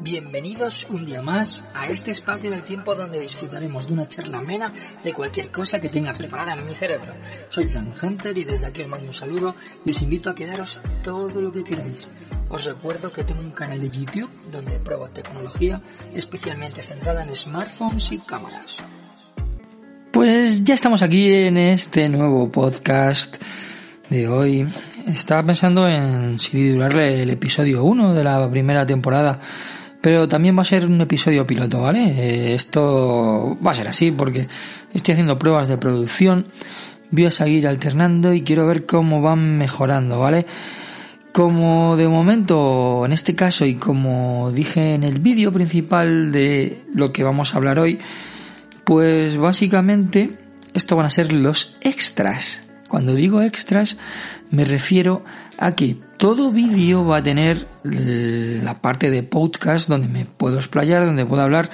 Bienvenidos un día más a este espacio del tiempo donde disfrutaremos de una charla amena de cualquier cosa que tenga preparada en mi cerebro. Soy Zan Hunter y desde aquí os mando un saludo y os invito a quedaros todo lo que queráis. Os recuerdo que tengo un canal de YouTube donde pruebo tecnología especialmente centrada en smartphones y cámaras. Pues ya estamos aquí en este nuevo podcast de hoy. Estaba pensando en si durarle el episodio 1 de la primera temporada pero también va a ser un episodio piloto, ¿vale? Eh, esto va a ser así porque estoy haciendo pruebas de producción, voy a seguir alternando y quiero ver cómo van mejorando, ¿vale? Como de momento, en este caso, y como dije en el vídeo principal de lo que vamos a hablar hoy, pues básicamente esto van a ser los extras. Cuando digo extras, me refiero a que todo vídeo va a tener la parte de podcast donde me puedo explayar, donde puedo hablar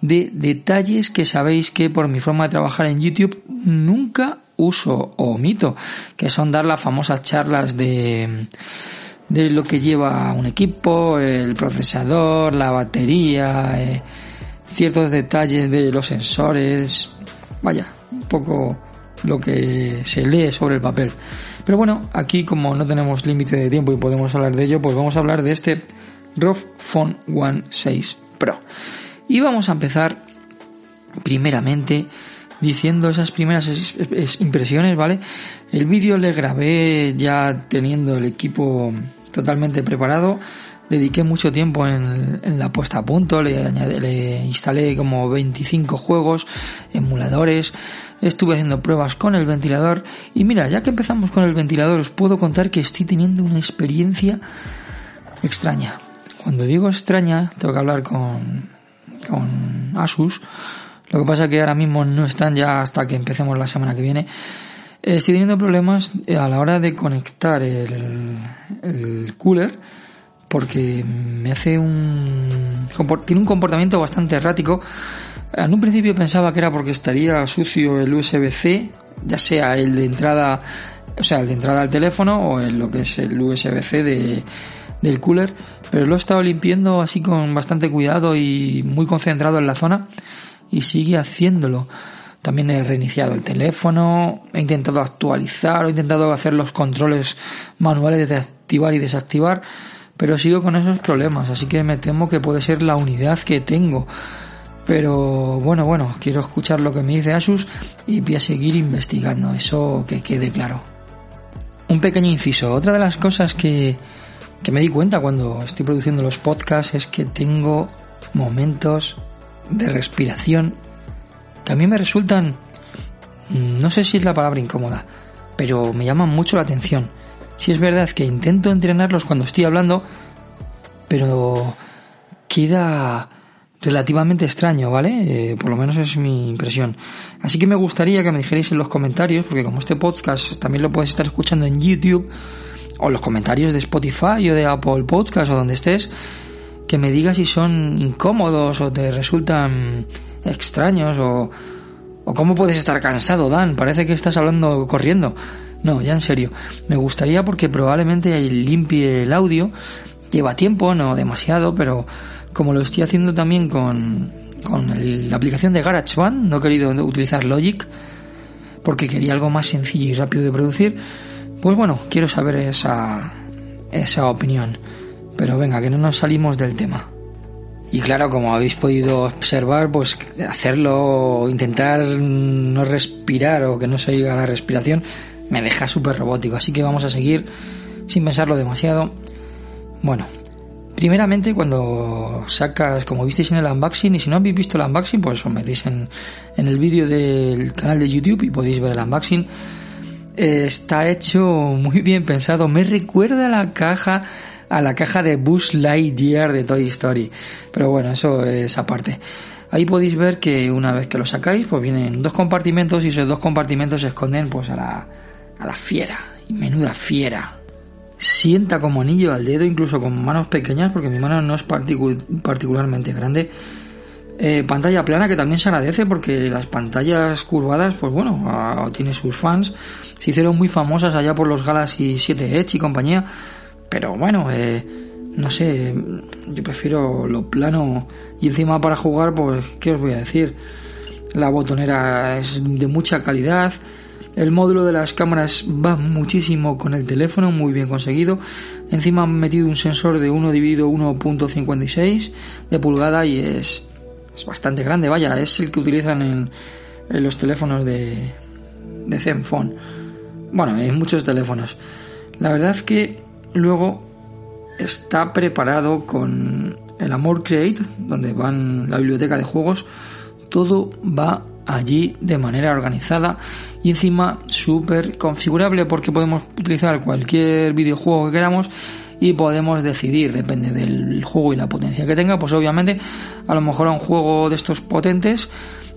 de detalles que sabéis que por mi forma de trabajar en YouTube nunca uso o omito, que son dar las famosas charlas de de lo que lleva un equipo, el procesador, la batería, eh, ciertos detalles de los sensores, vaya, un poco lo que se lee sobre el papel. Pero bueno, aquí como no tenemos límite de tiempo y podemos hablar de ello, pues vamos a hablar de este ROG Phone One 6 Pro. Y vamos a empezar primeramente diciendo esas primeras impresiones, ¿vale? El vídeo le grabé ya teniendo el equipo totalmente preparado. Dediqué mucho tiempo en, la puesta a punto, le, le instalé como 25 juegos, emuladores, estuve haciendo pruebas con el ventilador y mira, ya que empezamos con el ventilador os puedo contar que estoy teniendo una experiencia extraña. Cuando digo extraña, tengo que hablar con, con Asus. Lo que pasa es que ahora mismo no están ya hasta que empecemos la semana que viene. Estoy teniendo problemas a la hora de conectar el, el cooler porque me hace un tiene un comportamiento bastante errático en un principio pensaba que era porque estaría sucio el USB-C, ya sea el de entrada, o sea, el de entrada al teléfono o el, lo que es el USB-C de, del cooler, pero lo he estado limpiando así con bastante cuidado y muy concentrado en la zona y sigue haciéndolo. También he reiniciado el teléfono, he intentado actualizar, he intentado hacer los controles manuales de activar y desactivar, pero sigo con esos problemas, así que me temo que puede ser la unidad que tengo pero bueno, bueno, quiero escuchar lo que me dice Asus y voy a seguir investigando, eso que quede claro. Un pequeño inciso, otra de las cosas que, que me di cuenta cuando estoy produciendo los podcasts es que tengo momentos de respiración que a mí me resultan, no sé si es la palabra incómoda, pero me llaman mucho la atención. Si es verdad que intento entrenarlos cuando estoy hablando, pero queda relativamente extraño, ¿vale? Eh, por lo menos es mi impresión. Así que me gustaría que me dijerais en los comentarios, porque como este podcast también lo puedes estar escuchando en YouTube, o los comentarios de Spotify o de Apple Podcast o donde estés, que me digas si son incómodos o te resultan extraños o, o cómo puedes estar cansado, Dan. Parece que estás hablando corriendo. No, ya en serio. Me gustaría porque probablemente limpie el audio. Lleva tiempo, no demasiado, pero como lo estoy haciendo también con, con la aplicación de GarageBand, no he querido utilizar Logic porque quería algo más sencillo y rápido de producir, pues bueno, quiero saber esa, esa opinión. Pero venga, que no nos salimos del tema. Y claro, como habéis podido observar, pues hacerlo, intentar no respirar o que no se oiga la respiración, me deja súper robótico. Así que vamos a seguir sin pensarlo demasiado. Bueno, Primeramente, cuando sacas, como visteis en el unboxing, y si no habéis visto el unboxing, pues os metéis en, en el vídeo del canal de YouTube y podéis ver el unboxing. Está hecho muy bien pensado. Me recuerda la caja a la caja de Buzz Lightyear de Toy Story. Pero bueno, eso es aparte. Ahí podéis ver que una vez que lo sacáis, pues vienen dos compartimentos y esos dos compartimentos se esconden pues a la, a la fiera. Y menuda fiera. Sienta como anillo al dedo, incluso con manos pequeñas, porque mi mano no es particularmente grande. Eh, pantalla plana que también se agradece porque las pantallas curvadas, pues bueno, tiene sus fans. Se hicieron muy famosas allá por los Galaxy 7 Edge y compañía. Pero bueno, eh, no sé, yo prefiero lo plano y encima para jugar, pues, ¿qué os voy a decir? La botonera es de mucha calidad. El módulo de las cámaras va muchísimo con el teléfono, muy bien conseguido. Encima han metido un sensor de 1 dividido 1.56 de pulgada y es, es bastante grande, vaya, es el que utilizan en, los teléfonos de, de Zenfone. Bueno, en muchos teléfonos. La verdad es que luego está preparado con el Amor Create, donde van la biblioteca de juegos. Todo va allí de manera organizada y encima súper configurable porque podemos utilizar cualquier videojuego que queramos y podemos decidir, depende del juego y la potencia que tenga, pues obviamente a lo mejor a un juego de estos potentes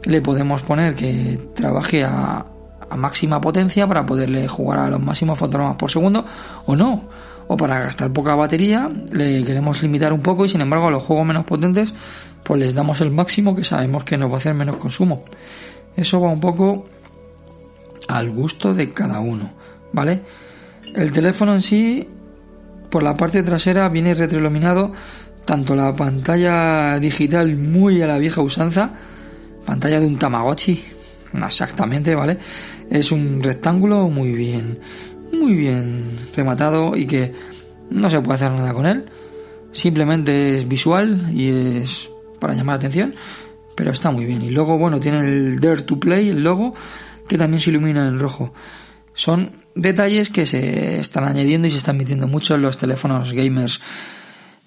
le podemos poner que trabaje a, a máxima potencia para poderle jugar a los máximos fotogramas por segundo o no o para gastar poca batería le queremos limitar un poco y sin embargo a los juegos menos potentes pues les damos el máximo que sabemos que nos va a hacer menos consumo. Eso va un poco al gusto de cada uno, ¿vale? El teléfono en sí, por la parte trasera, viene retroiluminado tanto la pantalla digital muy a la vieja usanza, pantalla de un Tamagotchi, exactamente, ¿vale? Es un rectángulo muy bien, muy bien rematado y que no se puede hacer nada con él. Simplemente es visual y es para llamar la atención, pero está muy bien. Y luego, bueno, tiene el Dare to Play, el logo, que también se ilumina en rojo. Son detalles que se están añadiendo y se están metiendo mucho en los teléfonos gamers.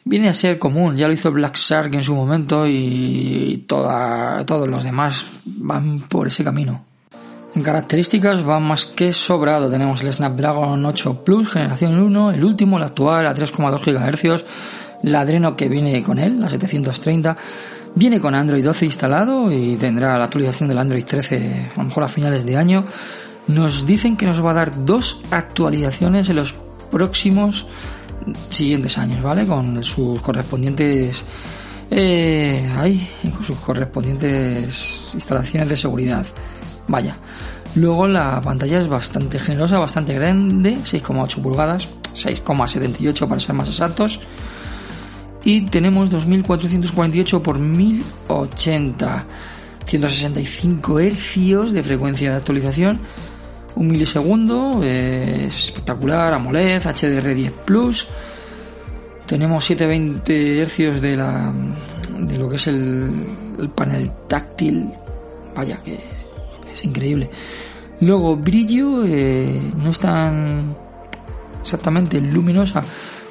Viene a ser común, ya lo hizo Black Shark en su momento y toda, todos los demás van por ese camino. En características va más que sobrado. Tenemos el Snapdragon 8 Plus generación 1, el último, el actual, a 3,2 GHz, la Adreno que viene con él, la 730. Viene con Android 12 instalado y tendrá la actualización del Android 13 a lo mejor a finales de año. Nos dicen que nos va a dar dos actualizaciones en los próximos siguientes años, ¿vale? Con sus correspondientes eh, ahí, con sus correspondientes instalaciones de seguridad. Vaya. Luego la pantalla es bastante generosa, bastante grande, 6,8 pulgadas, 6,78 para ser más exactos. Y tenemos 2448 por 1080, 165 hercios de frecuencia de actualización, un milisegundo, espectacular, AMOLED, HDR10 Plus. Tenemos 720 hercios de la de lo que es el panel táctil. Vaya que es increíble. Luego, brillo eh, no es tan exactamente luminosa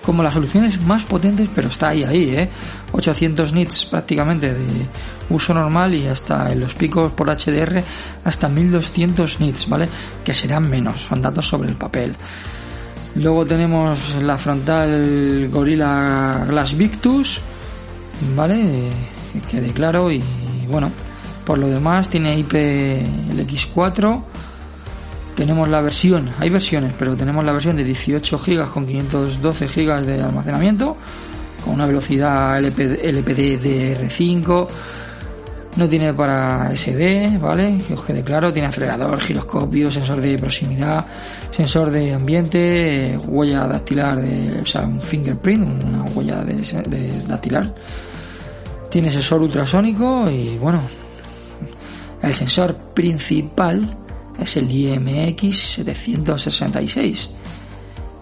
como las soluciones más potentes, pero está ahí, ahí, ¿eh? 800 nits prácticamente de uso normal y hasta en los picos por HDR hasta 1200 nits, ¿vale? Que serán menos, son datos sobre el papel. Luego tenemos la frontal Gorilla Glass Victus, ¿vale? Que quede claro y bueno, por lo demás tiene IPLX4. Tenemos la versión, hay versiones, pero tenemos la versión de 18 GB con 512 GB de almacenamiento, con una velocidad LPD DR5. No tiene para SD, ¿vale? Que os quede claro. Tiene acelerador, giroscopio, sensor de proximidad, sensor de ambiente, huella dactilar, de, o sea, un fingerprint, una huella de dactilar. Tiene sensor ultrasónico y bueno, el sensor principal es el IMX 766.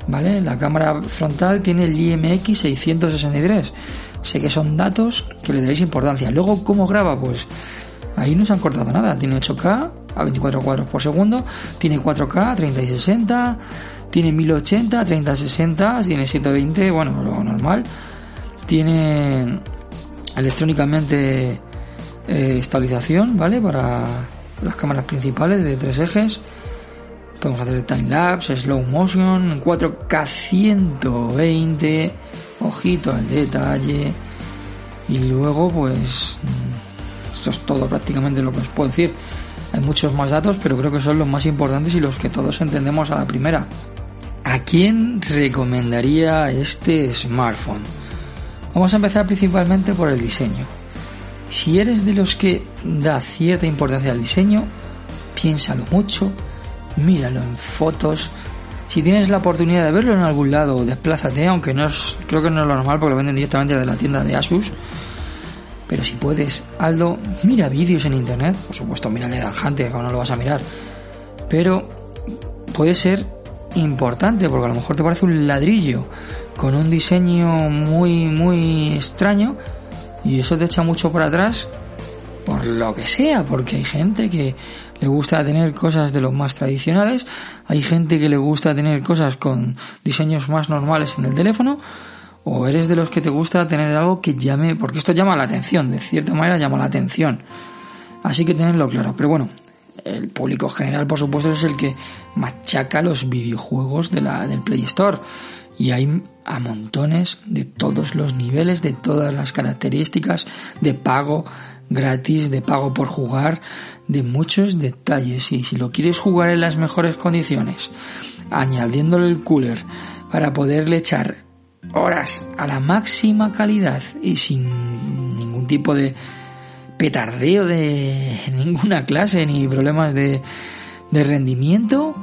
¿Vale? La cámara frontal tiene el IMX 663. Sé que son datos que le daréis importancia. Luego, ¿cómo graba? Pues ahí no se han cortado nada. Tiene 8K a 24 cuadros por segundo, tiene 4K 30 y 60, tiene 1080 30 y 60, tiene 720, bueno, lo normal. Tiene electrónicamente eh, estabilización, ¿vale? Para las cámaras principales de tres ejes. Podemos hacer time lapse, slow motion, 4K 120, ojito al detalle. Y luego, pues, mm, esto es todo prácticamente lo que os puedo decir. Hay muchos más datos, pero creo que son los más importantes y los que todos entendemos a la primera. ¿A quién recomendaría este smartphone? Vamos a empezar principalmente por el diseño. Si eres de los que da cierta importancia al diseño, piénsalo mucho, míralo en fotos. Si tienes la oportunidad de verlo en algún lado, desplázate, aunque no es, creo que no es lo normal porque lo venden directamente de la tienda de Asus. Pero si puedes, Aldo, mira vídeos en internet. Por supuesto, mira de Dan no lo vas a mirar. Pero puede ser importante porque a lo mejor te parece un ladrillo con un diseño muy, muy extraño y eso te echa mucho para atrás por lo que sea, porque hay gente que le gusta tener cosas de los más tradicionales, hay gente que le gusta tener cosas con diseños más normales en el teléfono, o eres de los que te gusta tener algo que llame, porque esto llama la atención, de cierta manera llama la atención. Así que tenedlo claro. Pero bueno, el público general, por supuesto, es el que machaca los videojuegos de la, del Play Store. Y hay a montones de todos los niveles, de todas las características, de pago gratis, de pago por jugar, de muchos detalles. Y si lo quieres jugar en las mejores condiciones, añadiéndole el cooler para poderle echar horas a la máxima calidad y sin ningún tipo de petardeo de ninguna clase ni problemas de, de rendimiento,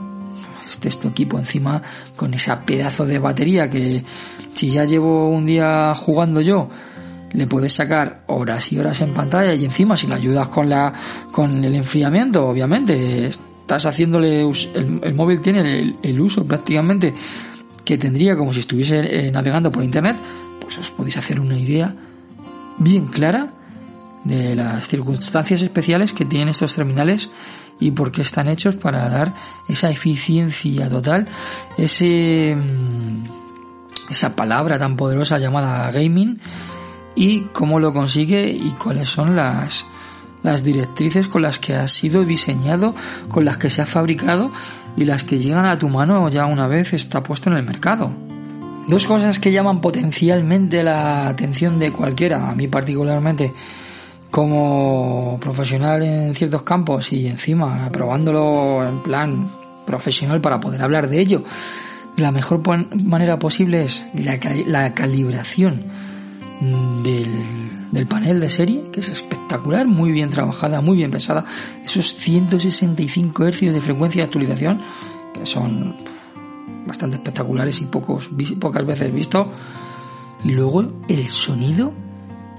este es tu equipo encima con esa pedazo de batería que si ya llevo un día jugando yo le puedes sacar horas y horas en pantalla y encima si le ayudas con la con el enfriamiento obviamente estás haciéndole el, móvil tiene el, uso prácticamente que tendría como si estuviese eh, navegando por internet pues os podéis hacer una idea bien clara de las circunstancias especiales que tienen estos terminales y por qué están hechos para dar esa eficiencia total, ese mm, esa palabra tan poderosa llamada gaming y cómo lo consigue y cuáles son las las directrices con las que ha sido diseñado, con las que se ha fabricado y las que llegan a tu mano ya una vez está puesto en el mercado. Dos cosas que llaman potencialmente la atención de cualquiera, a mí particularmente como profesional en ciertos campos y encima probándolo en plan profesional para poder hablar de ello, la mejor manera posible es la, calibración del, del, panel de serie, que es espectacular, muy bien trabajada, muy bien pesada. Esos 165 Hz de frecuencia de actualización, que son bastante espectaculares y pocos, pocas veces visto. Y luego el sonido,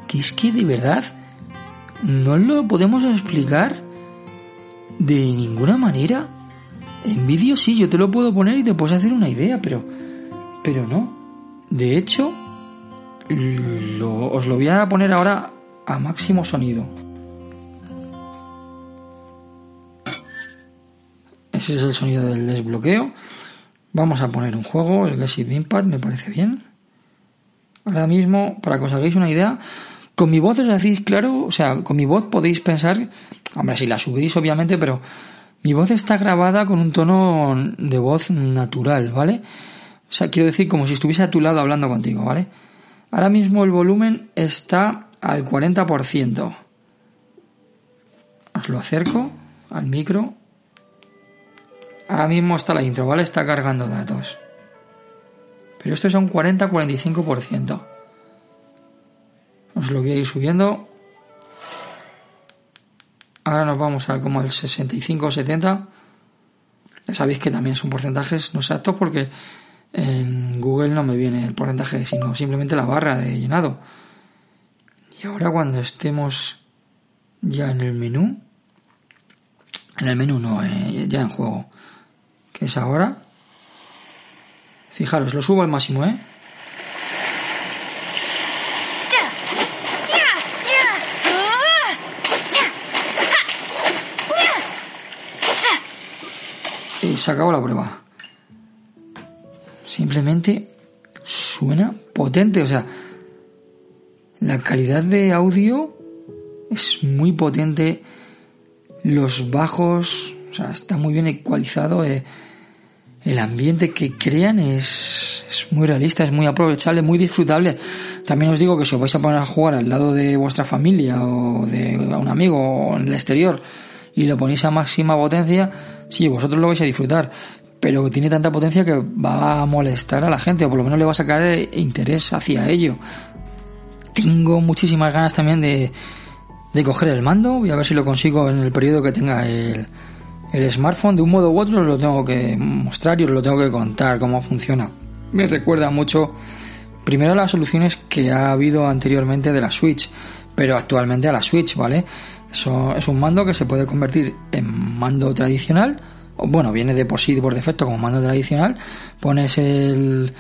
que es que de verdad no lo podemos explicar de ninguna manera. En vídeo sí, yo te lo puedo poner y te puedes hacer una idea, pero, pero no. De hecho, os lo voy a poner ahora a máximo sonido. Ese es el sonido del desbloqueo. Vamos a poner un juego, el Gassive Impact, me parece bien. Ahora mismo, para que os hagáis una idea, con mi voz os hacéis claro, o sea, con mi voz podéis pensar, hombre, si la subís obviamente, pero mi voz está grabada con un tono de voz natural, ¿vale? O sea, quiero decir como si estuviese a tu lado hablando contigo, ¿vale? Ahora mismo el volumen está al 40%. Os lo acerco al micro. Ahora mismo está la intro, ¿vale? Está cargando datos. Pero esto es un 40-45%. Os lo voy a ir subiendo. Ahora nos vamos a como el 65 o 70. Ya sabéis que también son porcentajes no exactos porque en Google no me viene el porcentaje, sino simplemente la barra de llenado. Y ahora cuando estemos ya en el menú, en el menú no, eh, ya en juego, que es ahora, fijaros, lo subo al máximo, ¿eh? Se acabó la prueba. Simplemente suena potente, o sea, la calidad de audio es muy potente, los bajos, o sea, está muy bien ecualizado, eh, el ambiente que crean es, es muy realista, es muy aprovechable, muy disfrutable. También os digo que si os vais a poner a jugar al lado de vuestra familia o de un amigo o en el exterior y lo ponéis a máxima potencia, sí, vosotros lo vais a disfrutar, pero tiene tanta potencia que va a molestar a la gente o por lo menos le va a sacar interés hacia ello. Tengo muchísimas ganas también de, de coger el mando, voy a ver si lo consigo en el periodo que tenga el, el smartphone de un modo u otro os lo tengo que mostrar y os lo tengo que contar cómo funciona. Me recuerda mucho primero las soluciones que ha habido anteriormente de la Switch, pero actualmente a la Switch, ¿vale? Eso es un mando que se puede convertir en mando tradicional, o bueno, viene de por sí por defecto como mando tradicional, pones el,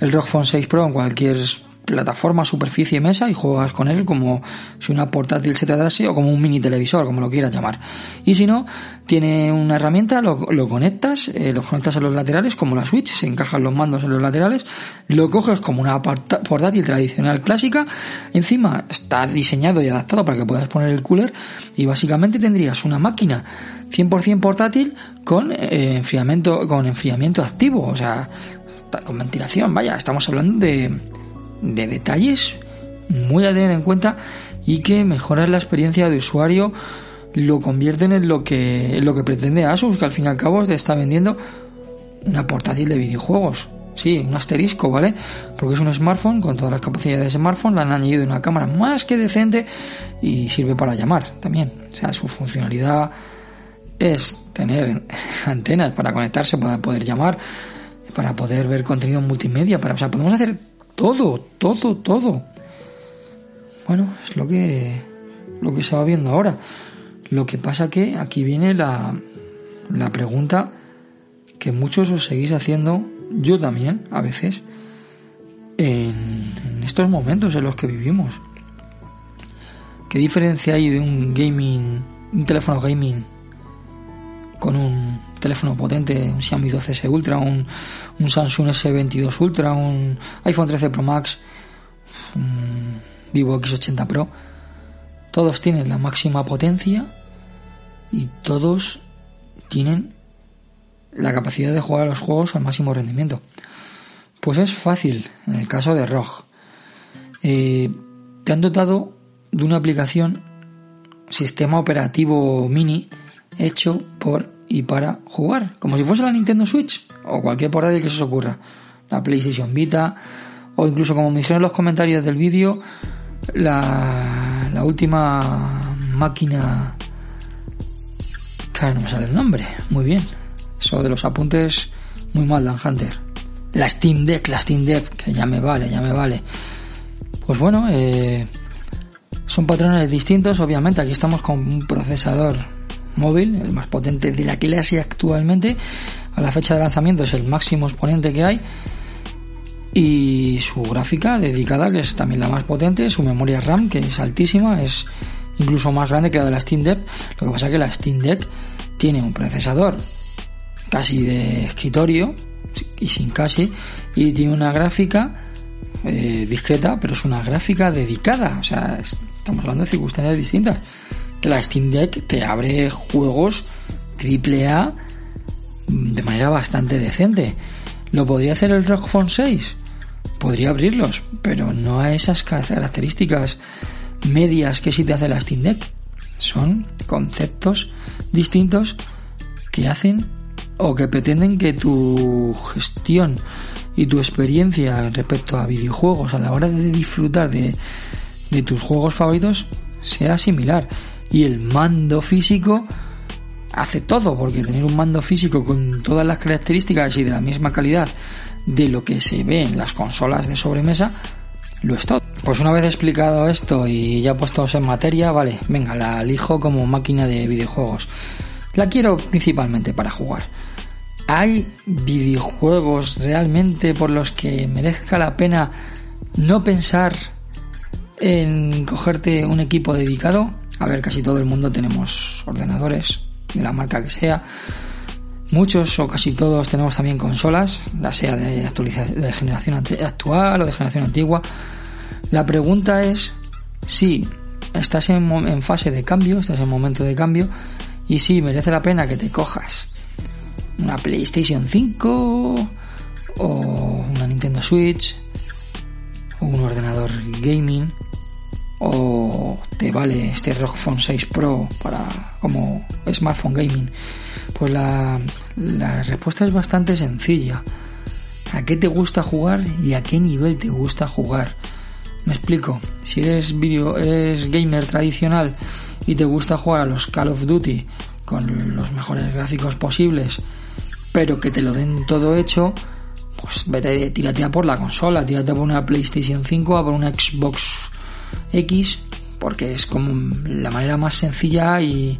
el ROG Phone 6 Pro en cualquier plataforma, superficie, mesa y juegas con él como si una portátil se tratase o como un mini televisor, como lo quieras llamar. Y si no, tiene una herramienta, lo, conectas, eh, lo conectas a los laterales como la Switch, se encajan los mandos en los laterales, lo coges como una portátil tradicional clásica, encima está diseñado y adaptado para que puedas poner el cooler y básicamente tendrías una máquina 100% portátil con eh, enfriamiento con enfriamiento activo, o sea, con ventilación, vaya, estamos hablando de de detalles muy a tener en cuenta y que mejorar la experiencia de usuario lo convierten en lo que, lo que pretende Asus, que al fin y al cabo te está vendiendo una portátil de videojuegos. Sí, un asterisco, ¿vale? Porque es un smartphone con todas las capacidades de smartphone, le han añadido una cámara más que decente y sirve para llamar también. O sea, su funcionalidad es tener antenas para conectarse, para poder llamar, para poder ver contenido multimedia, para, o sea, podemos hacer todo, todo, todo. Bueno, es lo que, lo que se va viendo ahora. Lo que pasa que aquí viene la, la pregunta que muchos os seguís haciendo, yo también, a veces, en, en estos momentos en los que vivimos. ¿Qué diferencia hay de un gaming, un teléfono gaming con un teléfono potente, un Xiaomi 12S Ultra, un, un Samsung S22 Ultra, un iPhone 13 Pro Max, un Vivo X80 Pro, todos tienen la máxima potencia y todos tienen la capacidad de jugar a los juegos al máximo rendimiento. Pues es fácil en el caso de ROG. Eh, te han dotado de una aplicación sistema operativo mini hecho por y para jugar, como si fuese la Nintendo Switch o cualquier portátil que se os ocurra, la PlayStation Vita o incluso como me dijeron en los comentarios del vídeo, la, la última máquina que no me sale el nombre, muy bien, eso de los apuntes muy mal Dan Hunter, la Steam Deck, la Steam Deck, que ya me vale, ya me vale. Pues bueno, eh, son patrones distintos, obviamente. Aquí estamos con un procesador móvil, el más potente de la clase actualmente. A la fecha de lanzamiento es el máximo exponente que hay. Y su gráfica dedicada, que es también la más potente, su memoria RAM, que es altísima, es incluso más grande que la de la Steam Deck. Lo que pasa es que la Steam Deck tiene un procesador casi de escritorio, y sin casi, y tiene una gráfica eh, discreta, pero es una gráfica dedicada. O sea, estamos hablando de circunstancias distintas la Steam Deck te abre juegos AAA de manera bastante decente. ¿Lo podría hacer el ROG Phone 6? Podría abrirlos, pero no a esas características medias que sí te hace la Steam Deck. Son conceptos distintos que hacen o que pretenden que tu gestión y tu experiencia respecto a videojuegos a la hora de disfrutar de, de tus juegos favoritos sea similar y el mando físico hace todo, porque tener un mando físico con todas las características y de la misma calidad de lo que se ve en las consolas de sobremesa, lo es todo. Pues una vez explicado esto y ya puestos en materia, vale, venga, la elijo como máquina de videojuegos. La quiero principalmente para jugar. ¿Hay videojuegos realmente por los que merezca la pena no pensar en cogerte un equipo dedicado? A ver, casi todo el mundo tenemos ordenadores, de la marca que sea. Muchos o casi todos tenemos también consolas, ya sea de, de generación actual o de generación antigua. La pregunta es si estás en, en fase de cambio, estás en momento de cambio, y si merece la pena que te cojas una PlayStation 5 o una Nintendo Switch o un ordenador gaming o te vale este ROG Phone 6 Pro para como smartphone gaming pues la, la respuesta es bastante sencilla. A qué te gusta jugar y a qué nivel te gusta jugar me explico. Si eres video eres gamer tradicional y te gusta jugar a los Call of Duty con los mejores gráficos posibles pero que te lo den todo hecho pues vete, tírate a por la consola, tírate a por una PlayStation 5, a por una Xbox X, porque es como la manera más sencilla y,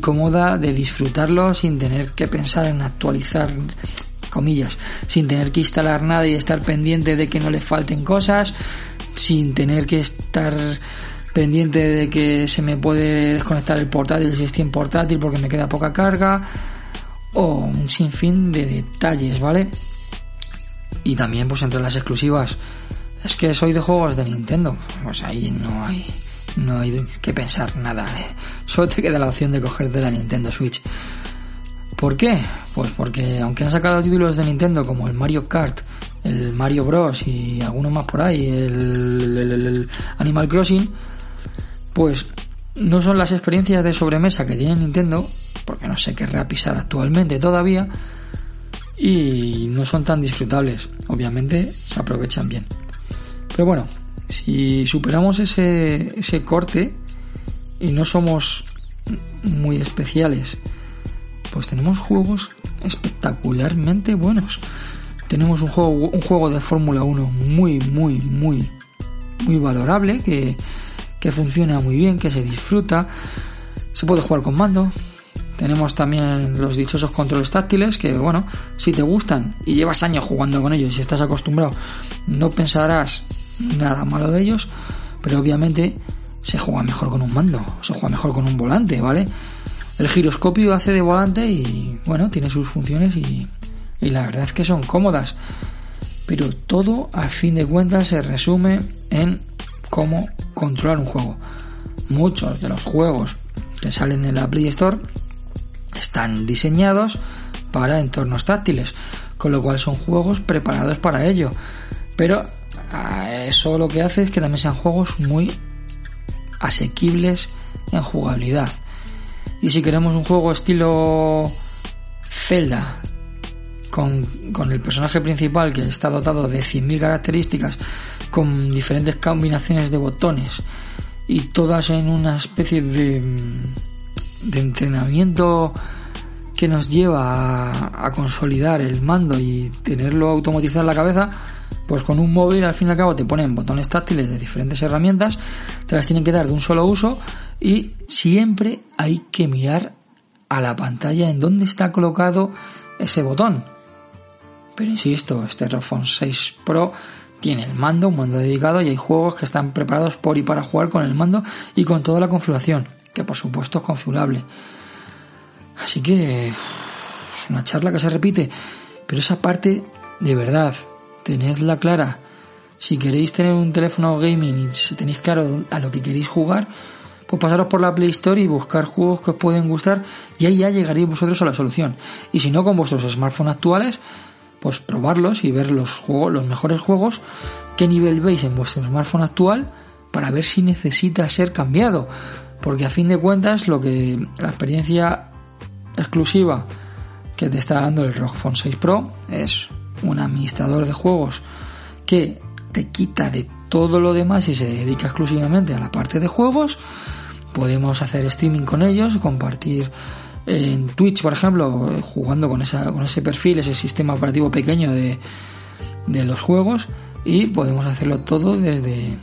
cómoda de disfrutarlo sin tener que pensar en actualizar comillas, sin tener que instalar nada y estar pendiente de que no le falten cosas, sin tener que estar pendiente de que se me puede desconectar el portátil si estoy en portátil porque me queda poca carga o un sinfín de detalles, ¿vale? Y también pues entre las exclusivas es que soy de juegos de Nintendo, pues ahí no hay no hay que pensar nada, ¿eh? solo te queda la opción de cogerte la Nintendo Switch. ¿Por qué? Pues porque aunque han sacado títulos de Nintendo como el Mario Kart, el Mario Bros y algunos más por ahí, el, Animal Crossing, pues no son las experiencias de sobremesa que tiene Nintendo, porque no sé qué reapisar actualmente todavía, y no son tan disfrutables. Obviamente se aprovechan bien. Pero bueno, si superamos ese, ese corte y no somos muy especiales, pues tenemos juegos espectacularmente buenos. Tenemos un juego, un juego de Fórmula 1 muy, muy, muy, muy valorable, que, que funciona muy bien, que se disfruta. Se puede jugar con mando, tenemos también los dichosos controles táctiles que, bueno, si te gustan y llevas años jugando con ellos y estás acostumbrado, no pensarás nada malo de ellos, pero obviamente se juega mejor con un mando, se juega mejor con un volante, ¿vale? El giroscopio hace de volante y, bueno, tiene sus funciones y, y la verdad es que son cómodas. Pero todo, al fin de cuentas, se resume en cómo controlar un juego. Muchos de los juegos que salen en la Play Store están diseñados para entornos táctiles, con lo cual son juegos preparados para ello. Pero eso lo que hace es que también sean juegos muy asequibles en jugabilidad. Y si queremos un juego estilo Zelda, con, con el personaje principal que está dotado de 100.000 características, con diferentes combinaciones de botones y todas en una especie de de entrenamiento que nos lleva a, consolidar el mando y tenerlo automatizado en la cabeza, pues con un móvil al fin y al cabo te ponen botones táctiles de diferentes herramientas, te las tienen que dar de un solo uso y siempre hay que mirar a la pantalla en dónde está colocado ese botón. Pero insisto, este Phone 6 Pro tiene el mando, un mando dedicado y hay juegos que están preparados por y para jugar con el mando y con toda la configuración que por supuesto es configurable. Así que es una charla que se repite, pero esa parte de verdad, tenedla clara. Si queréis tener un teléfono gaming y si tenéis claro a lo que queréis jugar, pues pasaros por la Play Store y buscar juegos que os pueden gustar y ahí ya llegaréis vosotros a la solución. Y si no con vuestros smartphones actuales, pues probarlos y ver los juegos, los mejores juegos, qué nivel veis en vuestro smartphone actual para ver si necesita ser cambiado porque a fin de cuentas lo que la experiencia exclusiva que te está dando el ROG Phone 6 Pro es un administrador de juegos que te quita de todo lo demás y se dedica exclusivamente a la parte de juegos. Podemos hacer streaming con ellos, compartir en Twitch, por ejemplo, jugando con, esa, con ese perfil, ese sistema operativo pequeño de, de los juegos y podemos hacerlo todo desde,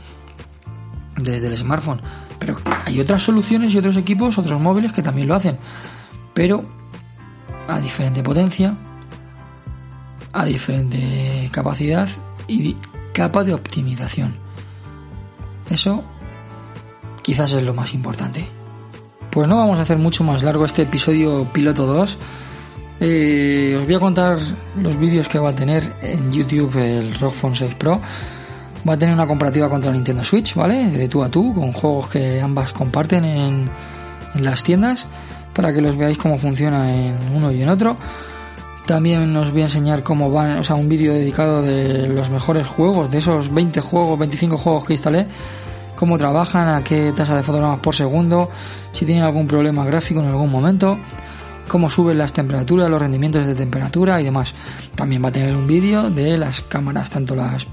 desde el smartphone. Pero hay otras soluciones y otros equipos, otros móviles que también lo hacen. Pero a diferente potencia, a diferente capacidad y capa de optimización. Eso quizás es lo más importante. Pues no vamos a hacer mucho más largo este episodio piloto 2. Eh, os voy a contar los vídeos que va a tener en YouTube el ROG Phone 6 Pro va a tener una comparativa contra Nintendo Switch, ¿vale? De tú a tú, con juegos que ambas comparten en, las tiendas, para que los veáis cómo funciona en uno y en otro. También os voy a enseñar cómo van, o sea, un vídeo dedicado de los mejores juegos, de esos 20 juegos, 25 juegos que instalé, cómo trabajan, a qué tasa de fotogramas por segundo, si tienen algún problema gráfico en algún momento, cómo suben las temperaturas, los rendimientos de temperatura y demás. También va a tener un vídeo de las cámaras, tanto las,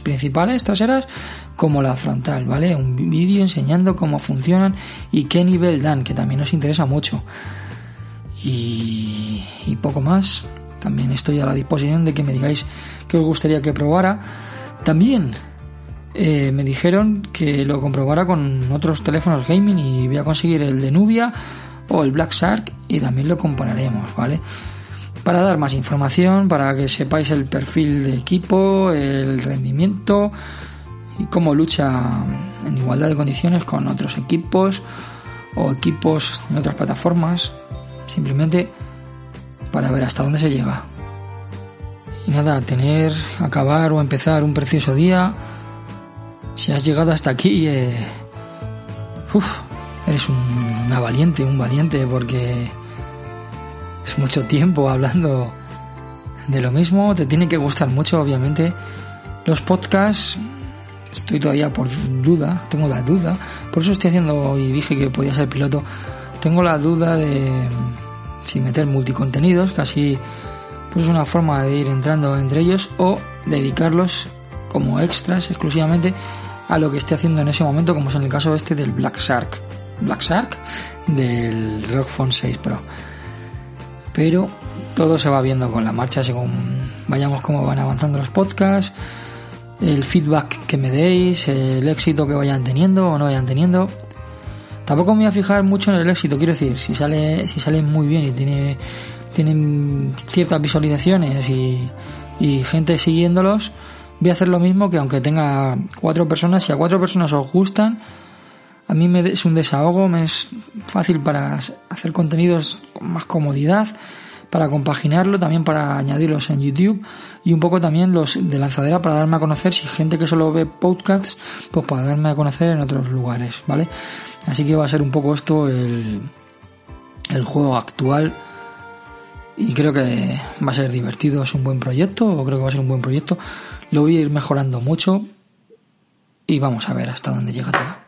principales traseras como la frontal, ¿vale? Un vídeo enseñando cómo funcionan y qué nivel dan, que también nos interesa mucho. Y, y poco más. También estoy a la disposición de que me digáis qué os gustaría que probara. También eh, me dijeron que lo comprobara con otros teléfonos gaming y voy a conseguir el de Nubia o el Black Shark y también lo compararemos, ¿vale? Para dar más información, para que sepáis el perfil de equipo, el rendimiento y cómo lucha en igualdad de condiciones con otros equipos o equipos en otras plataformas, simplemente para ver hasta dónde se llega. Y nada, tener, acabar o empezar un precioso día. Si has llegado hasta aquí, eh, eres una valiente, un valiente, porque es mucho tiempo hablando de lo mismo. Te tiene que gustar mucho, obviamente. Los podcasts, estoy todavía por duda, tengo la duda. Por eso estoy haciendo, y dije que podía ser piloto, tengo la duda de si meter multicontenidos, casi pues es una forma de ir entrando entre ellos o dedicarlos como extras exclusivamente a lo que esté haciendo en ese momento, como es en el caso este del Black Shark. Black Shark del Rock Phone 6 Pro. Pero todo se va viendo con la marcha según vayamos cómo van avanzando los podcasts, el feedback que me deis, el éxito que vayan teniendo o no vayan teniendo. Tampoco me voy a fijar mucho en el éxito, quiero decir, si sale, si sale muy bien y tiene, tienen ciertas visualizaciones y, y gente siguiéndolos, voy a hacer lo mismo que aunque tenga cuatro personas, si a cuatro personas os gustan, a mí me es un desahogo, me es fácil para hacer contenidos con más comodidad, para compaginarlo, también para añadirlos en YouTube y un poco también los de lanzadera para darme a conocer si gente que solo ve podcasts, pues para darme a conocer en otros lugares, ¿vale? Así que va a ser un poco esto el, el juego actual y creo que va a ser divertido, es un buen proyecto, o creo que va a ser un buen proyecto. Lo voy a ir mejorando mucho y vamos a ver hasta dónde llega todo.